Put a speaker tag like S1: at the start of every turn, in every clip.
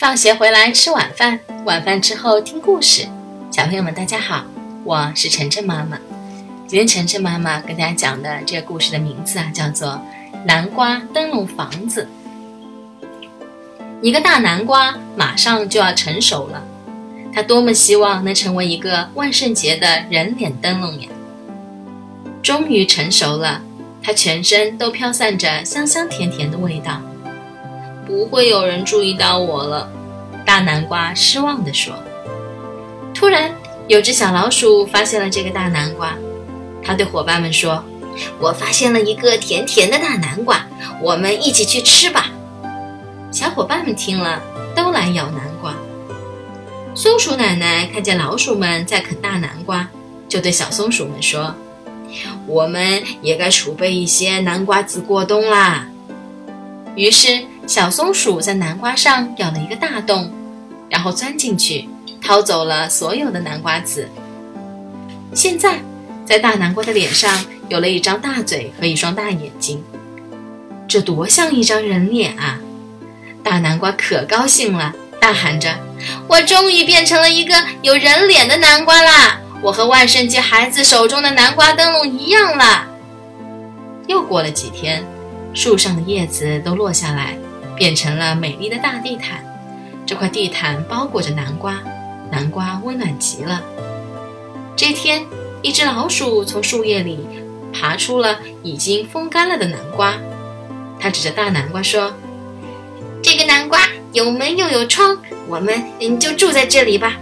S1: 放学回来吃晚饭，晚饭之后听故事。小朋友们，大家好，我是晨晨妈妈。今天晨晨妈妈跟大家讲的这个故事的名字啊，叫做《南瓜灯笼房子》。一个大南瓜马上就要成熟了，它多么希望能成为一个万圣节的人脸灯笼呀！终于成熟了，它全身都飘散着香香甜甜的味道。不会有人注意到我了，大南瓜失望地说。突然，有只小老鼠发现了这个大南瓜，它对伙伴们说：“我发现了一个甜甜的大南瓜，我们一起去吃吧。”小伙伴们听了，都来咬南瓜。松鼠奶奶看见老鼠们在啃大南瓜，就对小松鼠们说：“我们也该储备一些南瓜子过冬啦。”于是。小松鼠在南瓜上咬了一个大洞，然后钻进去，掏走了所有的南瓜籽。现在，在大南瓜的脸上有了一张大嘴和一双大眼睛，这多像一张人脸啊！大南瓜可高兴了，大喊着：“我终于变成了一个有人脸的南瓜啦！我和万圣节孩子手中的南瓜灯笼一样啦！”又过了几天，树上的叶子都落下来。变成了美丽的大地毯，这块地毯包裹着南瓜，南瓜温暖极了。这天，一只老鼠从树叶里爬出了已经风干了的南瓜，它指着大南瓜说：“这个南瓜有门又有窗，我们嗯就住在这里吧。”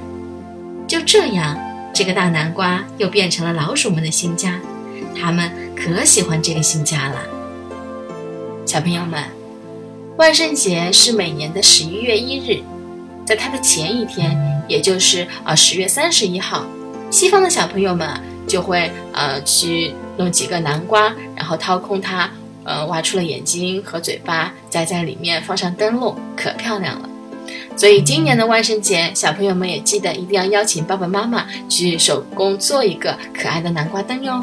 S1: 就这样，这个大南瓜又变成了老鼠们的新家，它们可喜欢这个新家了。小朋友们。万圣节是每年的十一月一日，在它的前一天，也就是呃十月三十一号，西方的小朋友们就会呃去弄几个南瓜，然后掏空它，呃挖出了眼睛和嘴巴，再在里面放上灯笼，可漂亮了。所以今年的万圣节，小朋友们也记得一定要邀请爸爸妈妈去手工做一个可爱的南瓜灯哟。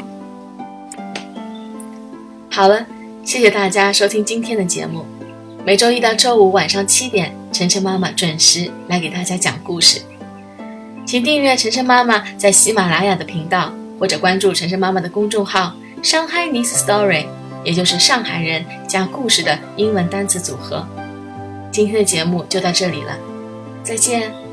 S1: 好了，谢谢大家收听今天的节目。每周一到周五晚上七点，晨晨妈妈准时来给大家讲故事。请订阅晨晨妈妈在喜马拉雅的频道，或者关注晨晨妈妈的公众号“上海 Nice Story”，也就是上海人加故事的英文单词组合。今天的节目就到这里了，再见。